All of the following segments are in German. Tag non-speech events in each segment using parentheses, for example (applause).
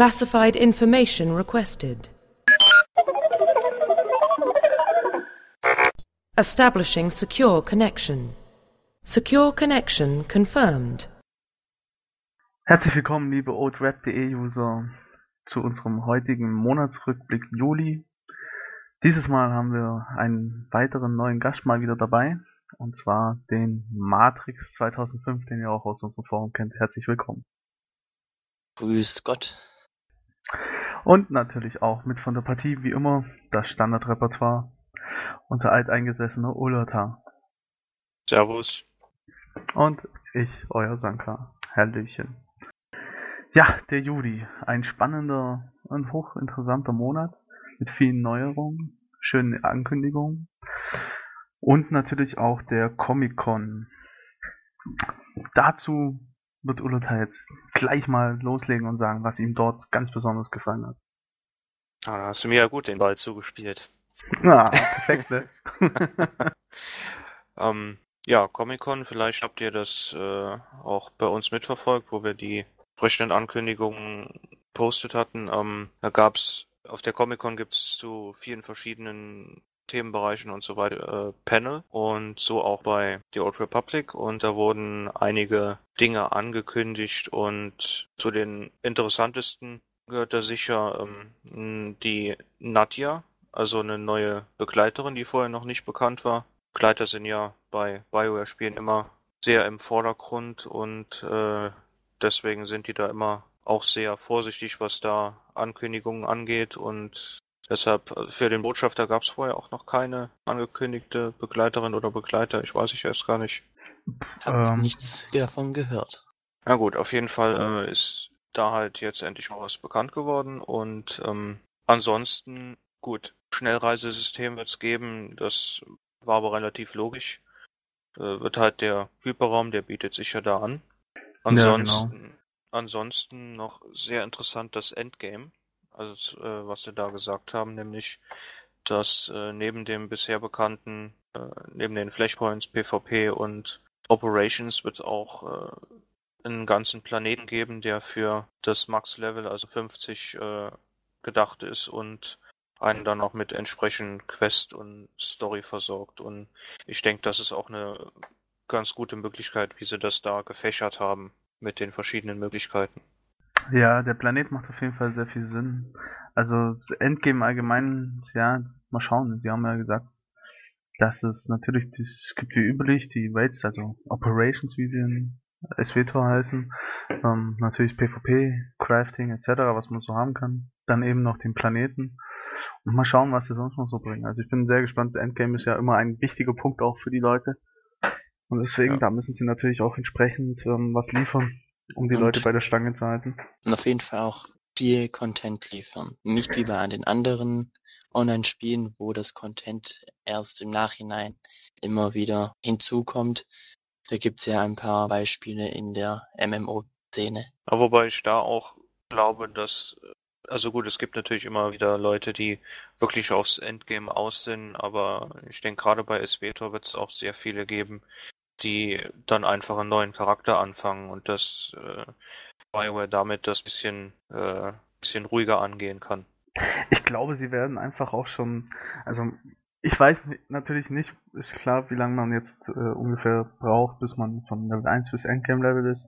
Classified information requested. Establishing secure connection. Secure connection confirmed. Herzlich willkommen, liebe OldRap.de-User, zu unserem heutigen Monatsrückblick Juli. Dieses Mal haben wir einen weiteren neuen Gast mal wieder dabei, und zwar den Matrix 2005, den ihr auch aus unserem Forum kennt. Herzlich willkommen. Grüß Gott. Und natürlich auch mit von der Partie, wie immer, das Standardrepertoire, unser alteingesessener Ulata. Servus. Und ich, euer Sanka. Hallöchen. Ja, der Juli. Ein spannender und hochinteressanter Monat mit vielen Neuerungen, schönen Ankündigungen und natürlich auch der Comic-Con. Dazu wird Ulata jetzt gleich mal loslegen und sagen, was ihm dort ganz besonders gefallen hat. Ah, da hast du mir ja gut den Ball zugespielt. Ah, (laughs) perfekt, ne? (laughs) ähm, ja, Comic-Con, vielleicht habt ihr das äh, auch bei uns mitverfolgt, wo wir die entsprechenden Ankündigungen postet hatten. Ähm, da gab's auf der Comic-Con gibt's zu vielen verschiedenen Themenbereichen und so weiter äh, Panel und so auch bei The Old Republic und da wurden einige Dinge angekündigt und zu den interessantesten gehört da sicher ähm, die Nadja, also eine neue Begleiterin, die vorher noch nicht bekannt war. Begleiter sind ja bei BioWare-Spielen immer sehr im Vordergrund und äh, deswegen sind die da immer auch sehr vorsichtig, was da Ankündigungen angeht und deshalb äh, für den Botschafter gab es vorher auch noch keine angekündigte Begleiterin oder Begleiter. Ich weiß ich jetzt gar nicht. Hab ähm. nichts davon gehört. Na gut, auf jeden Fall äh, ist da halt jetzt endlich mal was bekannt geworden und ähm, ansonsten gut, Schnellreisesystem wird es geben, das war aber relativ logisch. Äh, wird halt der Hyperraum, der bietet sich ja da an. Ansonsten, ja, genau. ansonsten noch sehr interessant das Endgame, also äh, was sie da gesagt haben, nämlich, dass äh, neben dem bisher bekannten, äh, neben den Flashpoints, PvP und Operations wird es auch äh, einen ganzen Planeten geben, der für das Max-Level, also 50, äh, gedacht ist und einen dann noch mit entsprechend Quest und Story versorgt. Und ich denke, das ist auch eine ganz gute Möglichkeit, wie sie das da gefächert haben mit den verschiedenen Möglichkeiten. Ja, der Planet macht auf jeden Fall sehr viel Sinn. Also Endgame allgemein, ja, mal schauen. Sie haben ja gesagt, dass es natürlich, es gibt wie üblich die Raids, also Operations, wie sie in SWTOR heißen, ähm, natürlich PvP, Crafting etc., was man so haben kann. Dann eben noch den Planeten. Und mal schauen, was sie sonst noch so bringen. Also ich bin sehr gespannt. Endgame ist ja immer ein wichtiger Punkt auch für die Leute. Und deswegen, ja. da müssen sie natürlich auch entsprechend ähm, was liefern, um die und, Leute bei der Stange zu halten. Und auf jeden Fall auch viel Content liefern. Nicht wie bei den anderen Online-Spielen, wo das Content erst im Nachhinein immer wieder hinzukommt. Da gibt's ja ein paar Beispiele in der MMO-Szene. Aber wobei ich da auch glaube, dass also gut, es gibt natürlich immer wieder Leute, die wirklich aufs Endgame aus sind, aber ich denke gerade bei SWTOR wird es auch sehr viele geben, die dann einfach einen neuen Charakter anfangen und das äh, BioWare damit das bisschen, äh, bisschen ruhiger angehen kann. Ich glaube, sie werden einfach auch schon, also ich weiß natürlich nicht, ist klar, wie lange man jetzt äh, ungefähr braucht, bis man von Level 1 bis Endgame Level ist.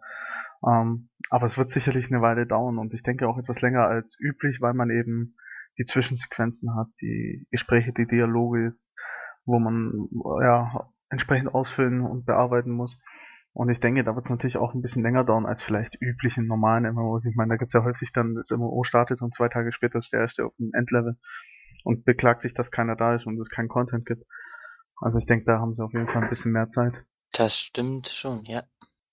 Ähm, aber es wird sicherlich eine Weile dauern und ich denke auch etwas länger als üblich, weil man eben die Zwischensequenzen hat, die Gespräche, die Dialoge, wo man ja entsprechend ausfüllen und bearbeiten muss. Und ich denke, da wird es natürlich auch ein bisschen länger dauern als vielleicht üblich in normalen MMOs. Ich meine, da gibt es ja häufig dann, das MMO startet und zwei Tage später ist der erste auf dem Endlevel und beklagt sich, dass keiner da ist und es keinen Content gibt. Also ich denke, da haben sie auf jeden Fall ein bisschen mehr Zeit. Das stimmt schon, ja.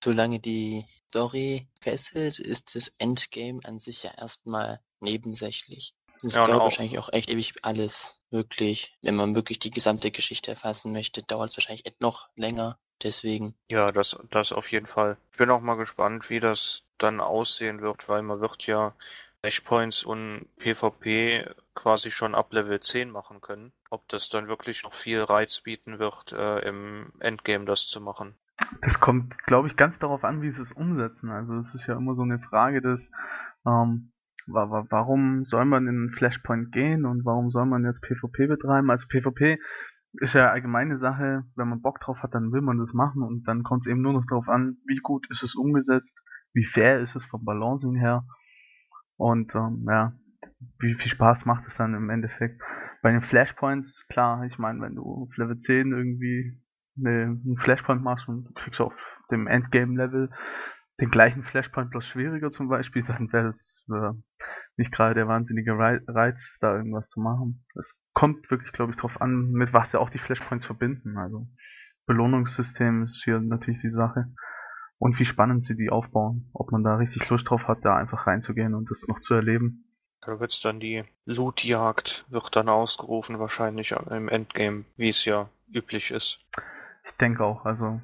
Solange die Story fesselt, ist das Endgame an sich ja erstmal nebensächlich. Das ja, dauert wahrscheinlich auch echt ewig alles wirklich. Wenn man wirklich die gesamte Geschichte erfassen möchte, dauert es wahrscheinlich noch länger. Deswegen. Ja, das, das auf jeden Fall. Ich bin auch mal gespannt, wie das dann aussehen wird, weil man wird ja Flashpoints und PvP quasi schon ab Level 10 machen können. Ob das dann wirklich noch viel Reiz bieten wird, äh, im Endgame das zu machen. Das kommt, glaube ich, ganz darauf an, wie sie es umsetzen. Also es ist ja immer so eine Frage des, ähm, warum soll man in Flashpoint gehen und warum soll man jetzt PvP betreiben? Also PvP ist ja allgemeine Sache, wenn man Bock drauf hat, dann will man das machen und dann kommt es eben nur noch darauf an, wie gut ist es umgesetzt, wie fair ist es vom Balancing her und ähm, ja, wie viel Spaß macht es dann im Endeffekt. Bei den Flashpoints, klar, ich meine, wenn du auf Level 10 irgendwie eine, einen Flashpoint machst und kriegst auf dem Endgame-Level den gleichen Flashpoint bloß schwieriger zum Beispiel, (laughs) dann wäre das äh, nicht gerade der wahnsinnige Reiz, da irgendwas zu machen. Es kommt wirklich, glaube ich, drauf an, mit was sie auch die Flashpoints verbinden. Also Belohnungssystem ist hier natürlich die Sache. Und wie spannend sie die aufbauen. Ob man da richtig Lust drauf hat, da einfach reinzugehen und das noch zu erleben. Da wird's dann die Lootjagd, wird dann ausgerufen wahrscheinlich im Endgame, wie es ja üblich ist. Ich denke auch, also,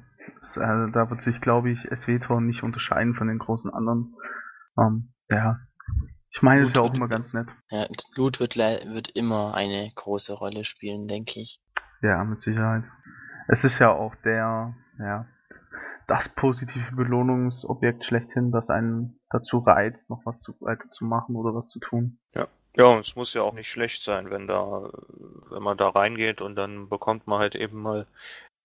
also da wird sich, glaube ich, SWTOR nicht unterscheiden von den großen anderen. Ähm, ja, ich meine, es ist ja auch immer ganz nett. Ja, Loot wird, wird immer eine große Rolle spielen, denke ich. Ja, mit Sicherheit. Es ist ja auch der, ja, das positive Belohnungsobjekt schlechthin, das einen dazu reizt, noch was zu, weiter zu machen oder was zu tun. Ja. Ja, und es muss ja auch nicht schlecht sein, wenn da, wenn man da reingeht und dann bekommt man halt eben mal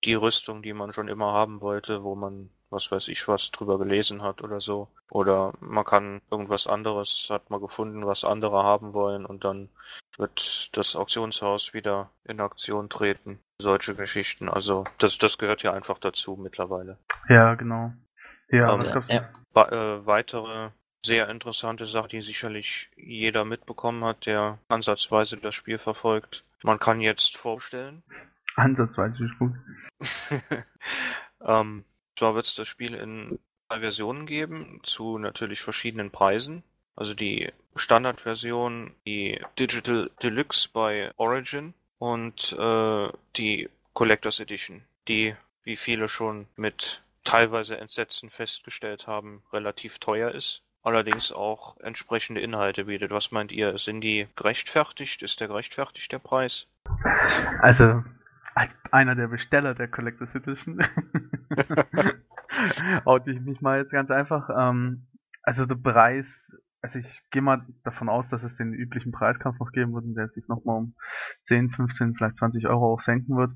die Rüstung, die man schon immer haben wollte, wo man was weiß ich was drüber gelesen hat oder so. Oder man kann irgendwas anderes, hat man gefunden, was andere haben wollen und dann wird das Auktionshaus wieder in Aktion treten. Solche Geschichten. Also das, das gehört ja einfach dazu mittlerweile. Ja, genau. Ja, ähm, ja. Äh, weitere sehr interessante Sache, die sicherlich jeder mitbekommen hat, der ansatzweise das Spiel verfolgt. Man kann jetzt vorstellen. Ansatzweise ist gut. (laughs) ähm, zwar wird es das Spiel in zwei Versionen geben, zu natürlich verschiedenen Preisen. Also die Standardversion, die Digital Deluxe bei Origin und äh, die Collectors Edition, die, wie viele schon mit teilweise Entsetzen festgestellt haben, relativ teuer ist. Allerdings auch entsprechende Inhalte bietet. Was meint ihr? Sind die gerechtfertigt? Ist der gerechtfertigt, der Preis? Also, als einer der Besteller der Collectors Edition oute (laughs) ich mich mal jetzt ganz einfach. Ähm, also der Preis, also ich gehe mal davon aus, dass es den üblichen Preiskampf noch geben wird und der sich nochmal um 10, 15, vielleicht 20 Euro auch senken wird.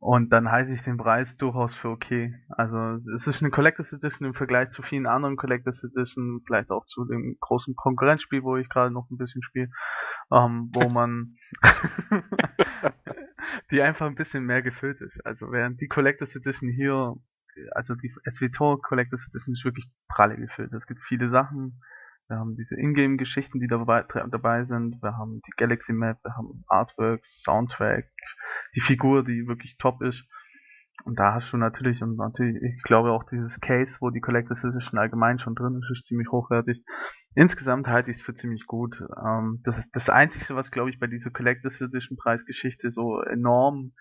Und dann halte ich den Preis durchaus für okay. Also es ist eine Collectors Edition im Vergleich zu vielen anderen Collectors Edition, vielleicht auch zu dem großen Konkurrenzspiel, wo ich gerade noch ein bisschen spiele, ähm, wo man (laughs) (laughs) die einfach ein bisschen mehr gefüllt ist. Also während die Collectors Edition hier, also die SWTOR Collectors Edition ist wirklich pralle gefüllt. Es gibt viele Sachen. Wir haben diese Ingame-Geschichten, die dabei, dabei sind. Wir haben die Galaxy Map, wir haben Artworks, Soundtrack, die Figur, die wirklich top ist. Und da hast du natürlich, und natürlich, ich glaube auch dieses Case, wo die Collectors Edition allgemein schon drin ist, ist ziemlich hochwertig. Insgesamt halte ich es für ziemlich gut. Ähm, das ist das Einzige, was glaube ich bei dieser Collectors Edition Preisgeschichte so enorm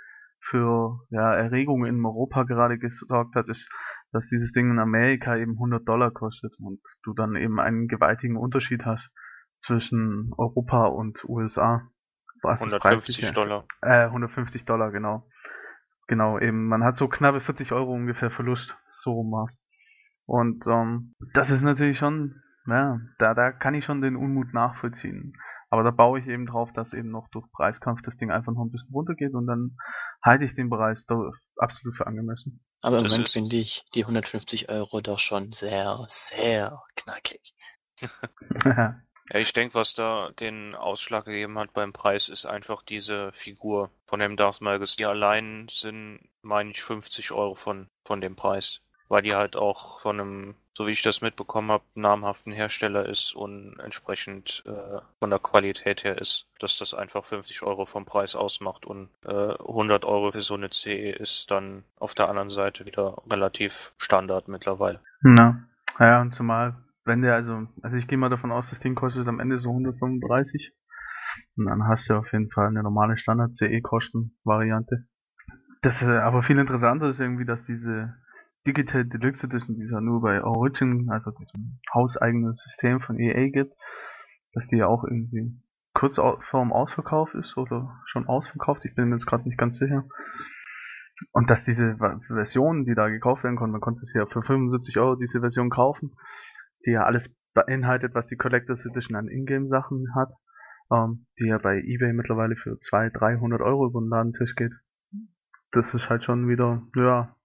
für ja, Erregung in Europa gerade gesorgt hat, ist, dass dieses Ding in Amerika eben 100 Dollar kostet und du dann eben einen gewaltigen Unterschied hast zwischen Europa und USA. 150 Dollar. Äh, 150 Dollar, genau. Genau, eben, man hat so knappe 40 Euro ungefähr Verlust, so rum war's. Und ähm, das ist natürlich schon, ja, da, da kann ich schon den Unmut nachvollziehen. Aber da baue ich eben drauf, dass eben noch durch Preiskampf das Ding einfach noch ein bisschen runtergeht und dann halte ich den Preis doch absolut für angemessen. Aber im das Moment finde ich die 150 Euro doch schon sehr, sehr knackig. (laughs) Ja, ich denke, was da den Ausschlag gegeben hat beim Preis, ist einfach diese Figur von dem Darth Malgus. Die allein sind, meine ich, 50 Euro von, von dem Preis. Weil die halt auch von einem, so wie ich das mitbekommen habe, namhaften Hersteller ist und entsprechend äh, von der Qualität her ist, dass das einfach 50 Euro vom Preis ausmacht und äh, 100 Euro für so eine CE ist dann auf der anderen Seite wieder relativ Standard mittlerweile. Na, ja, und zumal wenn der also, also ich gehe mal davon aus, das Ding kostet am Ende so 135. Und dann hast du auf jeden Fall eine normale Standard-CE-Kosten-Variante. Das äh, aber viel interessanter ist irgendwie, dass diese Digital Deluxe Edition, die es ja nur bei Origin, also diesem hauseigenen System von EA gibt, dass die ja auch irgendwie kurz vorm Ausverkauf ist oder schon ausverkauft, ich bin mir jetzt gerade nicht ganz sicher. Und dass diese Versionen, die da gekauft werden konnten, man konnte es ja für 75 Euro diese Version kaufen, die ja alles beinhaltet, was die Collectors Edition an Ingame-Sachen hat, ähm, die ja bei eBay mittlerweile für 200, 300 Euro über den Ladentisch geht. Das ist halt schon wieder, ja,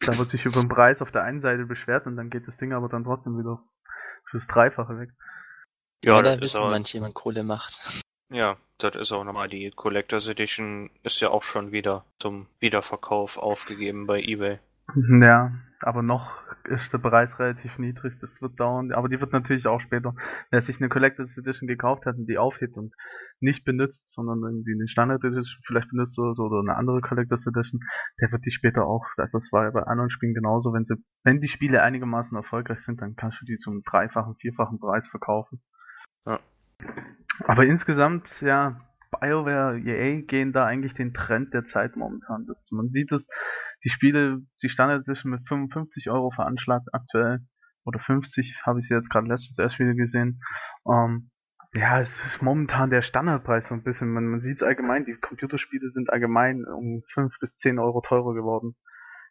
da wird sich über den Preis auf der einen Seite beschwert und dann geht das Ding aber dann trotzdem wieder fürs Dreifache weg. Ja, ja da wissen auch, manche, man Kohle macht. Ja, das ist auch nochmal die Collectors Edition ist ja auch schon wieder zum Wiederverkauf aufgegeben bei eBay. Ja, aber noch ist der Preis relativ niedrig, das wird dauern, aber die wird natürlich auch später, wer sich eine Collectors Edition gekauft hat und die aufhebt und nicht benutzt, sondern irgendwie eine Standard Edition vielleicht benutzt oder so, oder eine andere Collectors Edition, der wird die später auch, also das war ja bei anderen Spielen genauso, wenn sie, wenn die Spiele einigermaßen erfolgreich sind, dann kannst du die zum dreifachen, vierfachen Preis verkaufen. Ja. Aber insgesamt, ja, BioWare, EA gehen da eigentlich den Trend der Zeit momentan. Das, man sieht es, die Spiele, die Standard Edition mit 55 Euro veranschlagt aktuell, oder 50 habe ich jetzt gerade letztens erst wieder gesehen. Ähm, ja, es ist momentan der Standardpreis so ein bisschen. Man, man sieht es allgemein, die Computerspiele sind allgemein um 5 bis 10 Euro teurer geworden.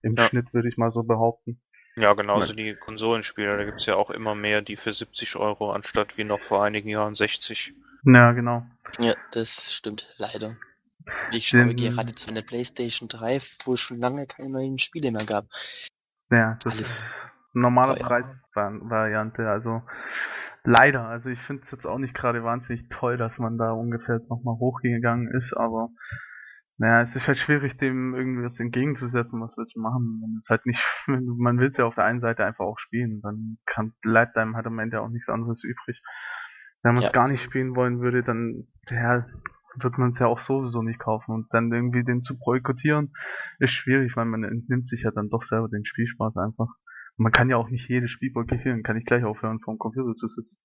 Im ja. Schnitt würde ich mal so behaupten. Ja, genauso die Konsolenspiele. Da gibt es ja auch immer mehr, die für 70 Euro anstatt wie noch vor einigen Jahren 60. Ja, genau. Ja, das stimmt leider. Ich schaue Den, gerade zu einer PlayStation 3, wo es schon lange keine neuen Spiele mehr gab. Ja, das Alles ist normale Preisvariante. Also leider. Also ich finde es jetzt auch nicht gerade wahnsinnig toll, dass man da ungefähr nochmal hochgegangen ist, aber naja, es ist halt schwierig, dem irgendwie was entgegenzusetzen, was willst du machen. Man ist halt nicht, (laughs) man will es ja auf der einen Seite einfach auch spielen, dann kann, bleibt einem halt am Ende auch nichts anderes übrig. Wenn man es ja. gar nicht spielen wollen würde, dann ja, wird man es ja auch sowieso nicht kaufen. Und dann irgendwie den zu boykottieren, ist schwierig, weil man entnimmt sich ja dann doch selber den Spielspaß einfach. Und man kann ja auch nicht jedes Spiel boykottieren, kann ich gleich aufhören, vor dem Computer zu sitzen.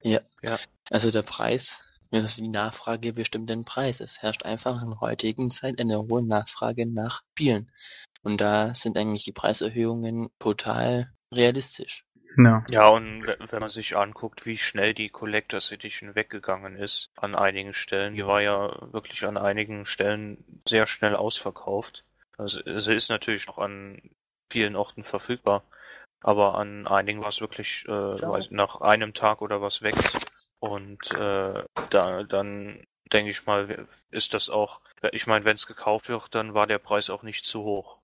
Ja, ja. Also der Preis, also die Nachfrage bestimmt den Preis. Es herrscht einfach in heutigen Zeit eine hohe Nachfrage nach Spielen. Und da sind eigentlich die Preiserhöhungen total realistisch. Ja. Ja, und wenn man sich anguckt, wie schnell die Collectors Edition weggegangen ist an einigen Stellen, die war ja wirklich an einigen Stellen sehr schnell ausverkauft. Also sie ist natürlich noch an vielen Orten verfügbar, aber an einigen war es wirklich äh, nach einem Tag oder was weg. Und äh, da dann denke ich mal, ist das auch, ich meine, wenn es gekauft wird, dann war der Preis auch nicht zu hoch.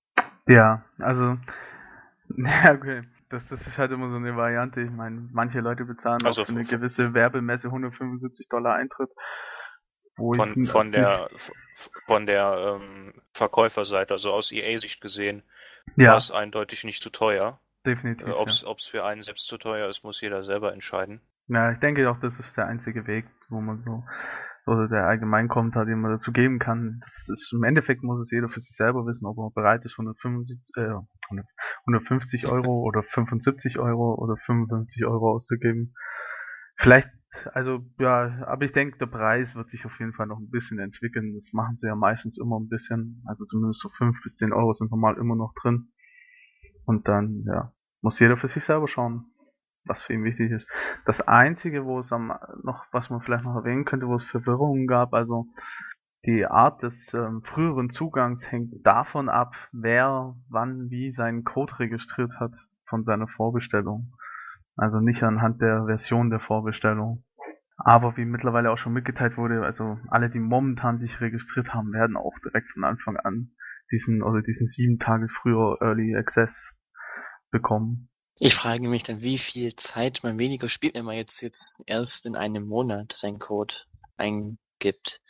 Ja, also, (laughs) ja, okay das, das ist halt immer so eine Variante. Ich meine, manche Leute bezahlen also auch für eine gewisse Werbemesse 175 Dollar Eintritt. von, von der von der ähm, Verkäuferseite, also aus EA-Sicht gesehen, ja. war es eindeutig nicht zu teuer. Definitiv. Äh, Ob es ja. für einen selbst zu teuer ist, muss jeder selber entscheiden. Ja, ich denke auch, das ist der einzige Weg, wo man so oder der Allgemeinkommentar, den man dazu geben kann. Das ist, Im Endeffekt muss es jeder für sich selber wissen, ob er bereit ist, 175, äh, 150 Euro oder 75 Euro oder 55 Euro auszugeben. Vielleicht, also ja, aber ich denke, der Preis wird sich auf jeden Fall noch ein bisschen entwickeln. Das machen sie ja meistens immer ein bisschen. Also zumindest so 5 bis 10 Euro sind normal immer noch drin. Und dann, ja, muss jeder für sich selber schauen, was für ihn wichtig ist. Das einzige, wo es am noch, was man vielleicht noch erwähnen könnte, wo es Verwirrungen gab, also die Art des ähm, früheren Zugangs hängt davon ab, wer wann wie seinen Code registriert hat von seiner Vorbestellung. Also nicht anhand der Version der Vorbestellung. Aber wie mittlerweile auch schon mitgeteilt wurde, also alle, die momentan sich registriert haben, werden auch direkt von Anfang an diesen oder diesen sieben Tage früher Early Access bekommen. Ich frage mich dann, wie viel Zeit man weniger spielt, wenn man jetzt, jetzt erst in einem Monat seinen Code eingibt.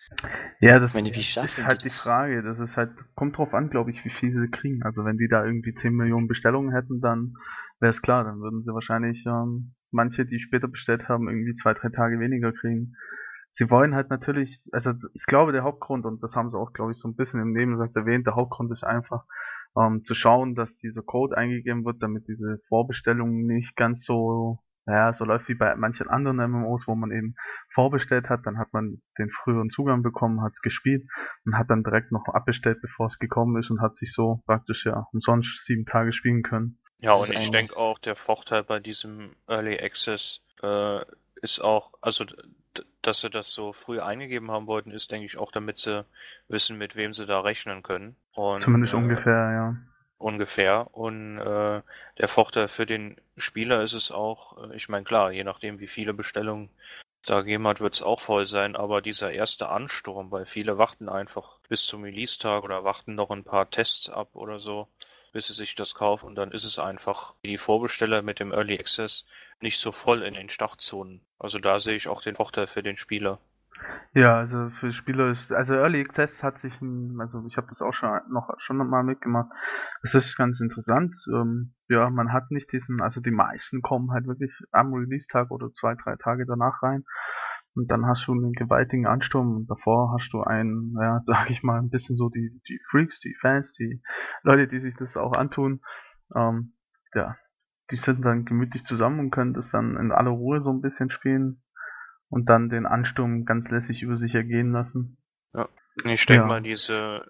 Ja, das meine, ist halt die Frage. Das ist halt, kommt drauf an, glaube ich, wie viel sie kriegen. Also wenn die da irgendwie 10 Millionen Bestellungen hätten, dann wäre es klar, dann würden sie wahrscheinlich ähm, manche, die später bestellt haben, irgendwie zwei, drei Tage weniger kriegen. Sie wollen halt natürlich, also ich glaube der Hauptgrund, und das haben sie auch, glaube ich, so ein bisschen im Nebensatz erwähnt, der Hauptgrund ist einfach, ähm, zu schauen, dass dieser Code eingegeben wird, damit diese Vorbestellung nicht ganz so, ja, so läuft wie bei manchen anderen MMOs, wo man eben vorbestellt hat, dann hat man den früheren Zugang bekommen, hat gespielt und hat dann direkt noch abbestellt, bevor es gekommen ist und hat sich so praktisch ja umsonst sieben Tage spielen können. Ja, und ich denke auch, der Vorteil bei diesem Early Access äh, ist auch, also dass sie das so früh eingegeben haben wollten, ist, denke ich, auch damit sie wissen, mit wem sie da rechnen können. Und, Zumindest äh, ungefähr, ja. ungefähr. Und äh, der Vorteil für den Spieler ist es auch, äh, ich meine klar, je nachdem wie viele Bestellungen da gegeben hat, wird es auch voll sein, aber dieser erste Ansturm, weil viele warten einfach bis zum Release-Tag oder warten noch ein paar Tests ab oder so, bis sie sich das kaufen und dann ist es einfach wie die Vorbesteller mit dem Early Access nicht so voll in den Startzonen. Also da sehe ich auch den Vorteil für den Spieler. Ja, also für Spieler ist, also Early Access hat sich, also ich habe das auch schon noch schon mal mitgemacht. Es ist ganz interessant. Ähm, ja, man hat nicht diesen, also die meisten kommen halt wirklich am Release-Tag oder zwei, drei Tage danach rein. Und dann hast du einen gewaltigen Ansturm und davor hast du einen, ja, (laughs) sag ich mal, ein bisschen so die, die Freaks, die Fans, die Leute, die sich das auch antun. Ähm, ja, die sind dann gemütlich zusammen und können das dann in aller Ruhe so ein bisschen spielen und dann den Ansturm ganz lässig über sich ergehen lassen. Ja, ich denke ja. mal, diese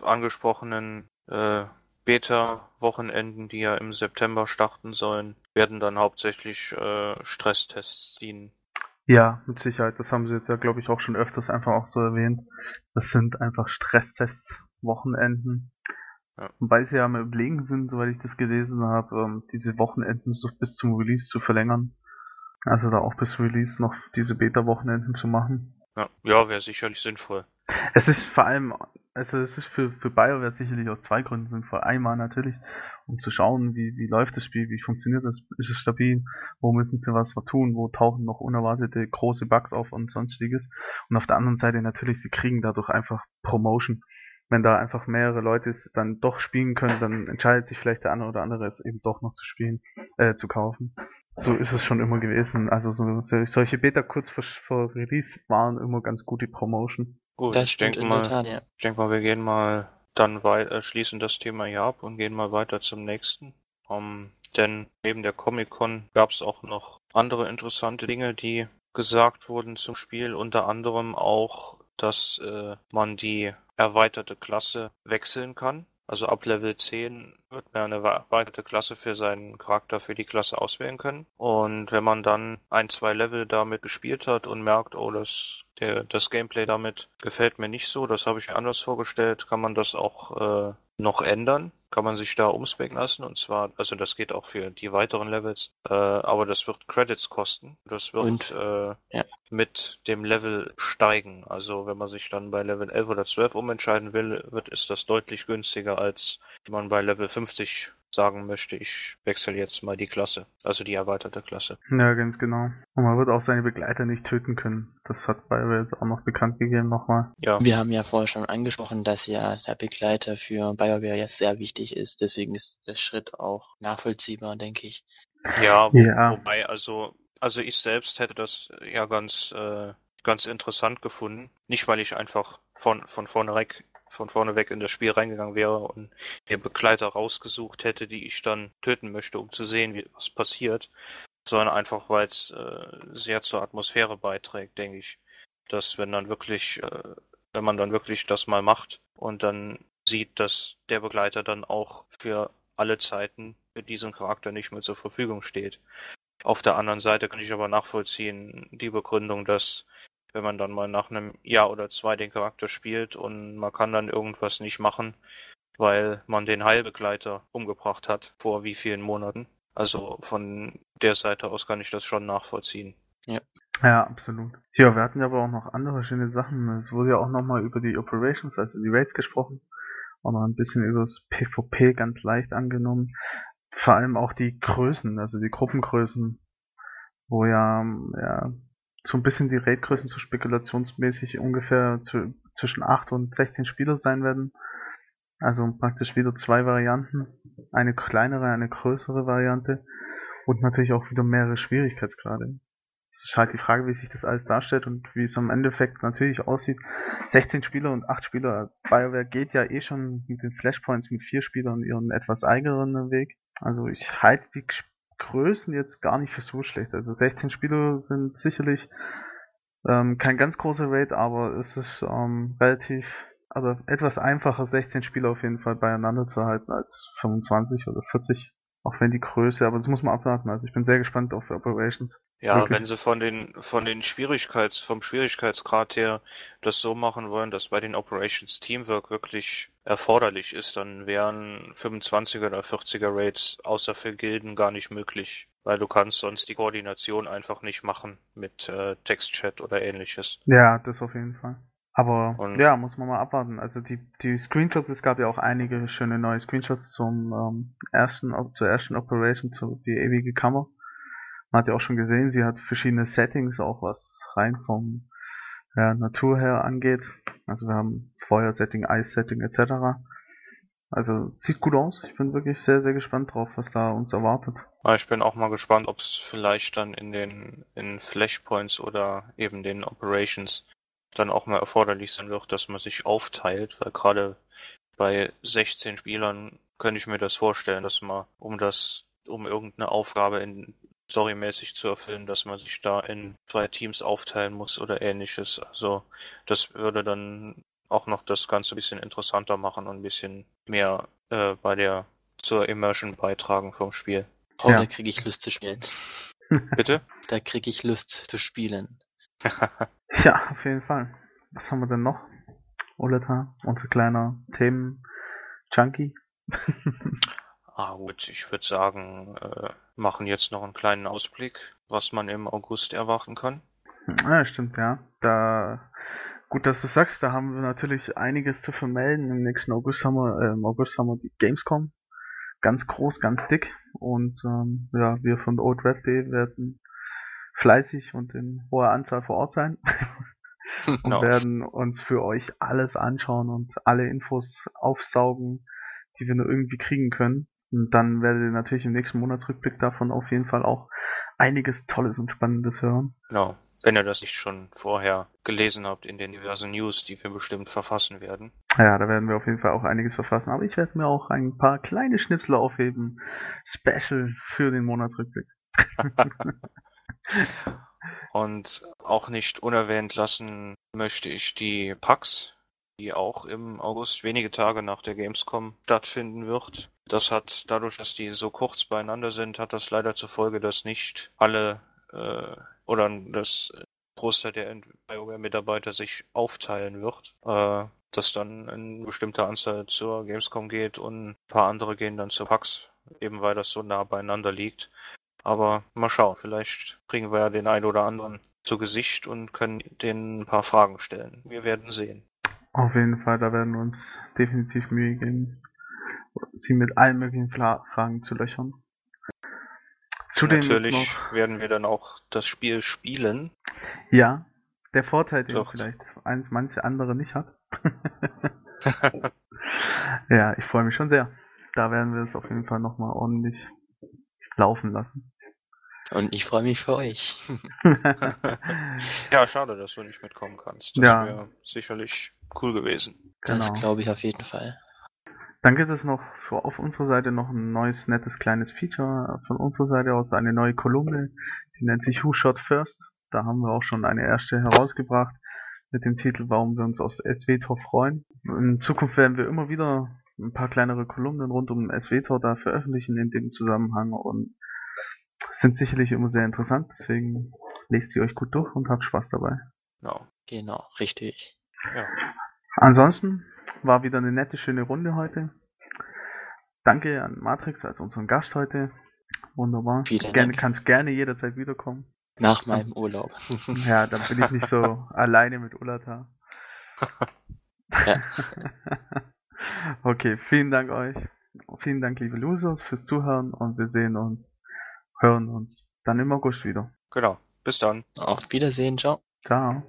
äh, angesprochenen äh, Beta-Wochenenden, die ja im September starten sollen, werden dann hauptsächlich äh, Stresstests dienen. Ja, mit Sicherheit. Das haben sie jetzt ja, glaube ich, auch schon öfters einfach auch so erwähnt. Das sind einfach Stresstests, Wochenenden. Ja. Wobei sie ja am Überlegen sind, soweit ich das gelesen habe, ähm, diese Wochenenden so bis zum Release zu verlängern. Also da auch bis Release noch diese Beta-Wochenenden zu machen. Ja, ja wäre sicherlich sinnvoll. Es ist vor allem, also es ist für, für BioWare sicherlich aus zwei Gründen sinnvoll. Einmal natürlich, um zu schauen, wie, wie läuft das Spiel, wie funktioniert das, ist es stabil, wo müssen sie was tun, wo tauchen noch unerwartete große Bugs auf und sonstiges. Und auf der anderen Seite natürlich, sie kriegen dadurch einfach Promotion. Wenn da einfach mehrere Leute dann doch spielen können, dann entscheidet sich vielleicht der eine oder andere es eben doch noch zu spielen, äh, zu kaufen. So ist es schon immer gewesen. Also so, solche Beta kurz vor, vor Release waren immer ganz gute Promotion. Gut, das ich denke mal, Tat, ja. ich denke mal, wir gehen mal dann weiter, äh, schließen das Thema hier ab und gehen mal weiter zum nächsten. Um, denn neben der Comic-Con gab es auch noch andere interessante Dinge, die gesagt wurden zum Spiel, unter anderem auch, dass äh, man die erweiterte Klasse wechseln kann. Also ab Level 10 wird man eine erweiterte Klasse für seinen Charakter für die Klasse auswählen können. Und wenn man dann ein, zwei Level damit gespielt hat und merkt, oh, das, der, das Gameplay damit gefällt mir nicht so, das habe ich mir anders vorgestellt, kann man das auch äh, noch ändern kann man sich da umspecken lassen und zwar, also das geht auch für die weiteren Levels, äh, aber das wird Credits kosten. Das wird und, äh, ja. mit dem Level steigen. Also wenn man sich dann bei Level 11 oder 12 umentscheiden will, wird ist das deutlich günstiger, als wenn man bei Level 50 sagen möchte, ich wechsle jetzt mal die Klasse, also die erweiterte Klasse. Ja, ganz genau. Und man wird auch seine Begleiter nicht töten können. Das hat BioWare jetzt auch noch bekannt gegeben nochmal. Ja. Wir haben ja vorher schon angesprochen, dass ja der Begleiter für BioWare jetzt sehr wichtig ist. Deswegen ist der Schritt auch nachvollziehbar, denke ich. Ja, wo, ja. wobei, also, also ich selbst hätte das ja ganz, äh, ganz interessant gefunden. Nicht, weil ich einfach von, von vornherein von vorne weg in das Spiel reingegangen wäre und mir Begleiter rausgesucht hätte, die ich dann töten möchte, um zu sehen, wie, was passiert, sondern einfach, weil es äh, sehr zur Atmosphäre beiträgt, denke ich. Dass wenn dann wirklich, äh, wenn man dann wirklich das mal macht und dann sieht, dass der Begleiter dann auch für alle Zeiten für diesen Charakter nicht mehr zur Verfügung steht. Auf der anderen Seite kann ich aber nachvollziehen die Begründung, dass wenn man dann mal nach einem Jahr oder zwei den Charakter spielt und man kann dann irgendwas nicht machen, weil man den Heilbegleiter umgebracht hat vor wie vielen Monaten. Also von der Seite aus kann ich das schon nachvollziehen. Ja. Ja, absolut. Ja, wir hatten ja aber auch noch andere schöne Sachen. Es wurde ja auch nochmal über die Operations, also die Raids gesprochen. Auch noch ein bisschen über das PvP ganz leicht angenommen. Vor allem auch die Größen, also die Gruppengrößen, wo ja, ja so ein bisschen die Raidgrößen so spekulationsmäßig ungefähr zu, zwischen 8 und 16 Spieler sein werden. Also praktisch wieder zwei Varianten. Eine kleinere, eine größere Variante. Und natürlich auch wieder mehrere Schwierigkeitsgrade. Es ist halt die Frage, wie sich das alles darstellt und wie es am Endeffekt natürlich aussieht. 16 Spieler und 8 Spieler. BioWare geht ja eh schon mit den Flashpoints mit 4 Spielern ihren etwas eigenen Weg. Also ich halte die Größen jetzt gar nicht für so schlecht. Also 16 Spieler sind sicherlich ähm, kein ganz großer Raid, aber es ist ähm, relativ, also etwas einfacher, 16 Spieler auf jeden Fall beieinander zu halten als 25 oder 40. Auch wenn die Größe, aber das muss man abwarten. Also ich bin sehr gespannt auf Operations. Ja, Wirklich? wenn sie von den von den Schwierigkeits vom Schwierigkeitsgrad her das so machen wollen, dass bei den Operations Teamwork wirklich erforderlich ist, dann wären 25er oder 40er Raids außer für Gilden gar nicht möglich, weil du kannst sonst die Koordination einfach nicht machen mit äh, Textchat oder ähnliches. Ja, das auf jeden Fall. Aber Und ja, muss man mal abwarten. Also die, die Screenshots, es gab ja auch einige schöne neue Screenshots zum ähm, ersten, zur ersten Operation, zu die ewige Kammer. Man hat ja auch schon gesehen, sie hat verschiedene Settings, auch was rein vom ja, Natur her angeht. Also wir haben Feuersetting, Eissetting etc. Also sieht gut aus. Ich bin wirklich sehr, sehr gespannt drauf, was da uns erwartet. Ich bin auch mal gespannt, ob es vielleicht dann in den in Flashpoints oder eben den Operations dann auch mal erforderlich sein wird, dass man sich aufteilt, weil gerade bei 16 Spielern könnte ich mir das vorstellen, dass man um das um irgendeine Aufgabe in storymäßig zu erfüllen, dass man sich da in zwei Teams aufteilen muss oder ähnliches. Also das würde dann auch noch das Ganze ein bisschen interessanter machen und ein bisschen mehr äh, bei der zur Immersion beitragen vom Spiel. Oh, ja. da kriege ich Lust zu spielen. (laughs) Bitte? Da kriege ich Lust zu spielen. (laughs) ja, auf jeden Fall. Was haben wir denn noch? Oleta, unser kleiner Themen-Junkie. (laughs) Ah gut, ich würde sagen, äh, machen jetzt noch einen kleinen Ausblick, was man im August erwarten kann. Ja, stimmt, ja. Da gut, dass du sagst, da haben wir natürlich einiges zu vermelden. Im nächsten August haben wir, äh, im August haben wir die Gamescom. Ganz groß, ganz dick. Und ähm, ja, wir von Old Red Day werden fleißig und in hoher Anzahl vor Ort sein. (laughs) und no. werden uns für euch alles anschauen und alle Infos aufsaugen, die wir nur irgendwie kriegen können. Und dann werdet ihr natürlich im nächsten Monatsrückblick davon auf jeden Fall auch einiges Tolles und Spannendes hören. Genau. Wenn ihr das nicht schon vorher gelesen habt in den diversen News, die wir bestimmt verfassen werden. Ja, da werden wir auf jeden Fall auch einiges verfassen. Aber ich werde mir auch ein paar kleine Schnipsel aufheben. Special für den Monatsrückblick. (laughs) Und auch nicht unerwähnt lassen möchte ich die PAX, die auch im August wenige Tage nach der Gamescom stattfinden wird. Das hat dadurch, dass die so kurz beieinander sind, hat das leider zur Folge, dass nicht alle äh, oder das Großteil der BioWare-Mitarbeiter sich aufteilen wird. Äh, dass dann eine bestimmte Anzahl zur Gamescom geht und ein paar andere gehen dann zur PAX, eben weil das so nah beieinander liegt. Aber mal schauen, vielleicht bringen wir ja den einen oder anderen zu Gesicht und können denen ein paar Fragen stellen. Wir werden sehen. Auf jeden Fall, da werden wir uns definitiv Mühe geben, sie mit allen möglichen Fragen zu löchern. Zudem Natürlich werden wir dann auch das Spiel spielen. Ja, der Vorteil, den Doch. vielleicht eins manche andere nicht hat. (laughs) (laughs) ja, ich freue mich schon sehr. Da werden wir es auf jeden Fall nochmal ordentlich laufen lassen. Und ich freue mich für euch. (laughs) ja, schade, dass du nicht mitkommen kannst. Das ja. wäre sicherlich cool gewesen. Genau. Das glaube ich auf jeden Fall. Dann gibt es noch für, auf unserer Seite noch ein neues, nettes, kleines Feature von unserer Seite aus, eine neue Kolumne, die nennt sich Who Shot First. Da haben wir auch schon eine erste herausgebracht mit dem Titel Warum wir uns aus SWTOR freuen. In Zukunft werden wir immer wieder ein paar kleinere Kolumnen rund um SWTOR da veröffentlichen in dem Zusammenhang und sind sicherlich immer sehr interessant. Deswegen lest sie euch gut durch und habt Spaß dabei. Genau, genau richtig. Ja. Ansonsten war wieder eine nette, schöne Runde heute. Danke an Matrix als unseren Gast heute. Wunderbar. Vielen gerne, Dank. Kannst gerne jederzeit wiederkommen. Nach meinem Urlaub. ja, dann bin ich nicht so (laughs) alleine mit Ulata. ja. (laughs) okay, vielen Dank euch. Vielen Dank, liebe Losers, fürs Zuhören und wir sehen uns, hören uns dann im August wieder. Genau. Bis dann. Auf Wiedersehen. Ciao. Ciao.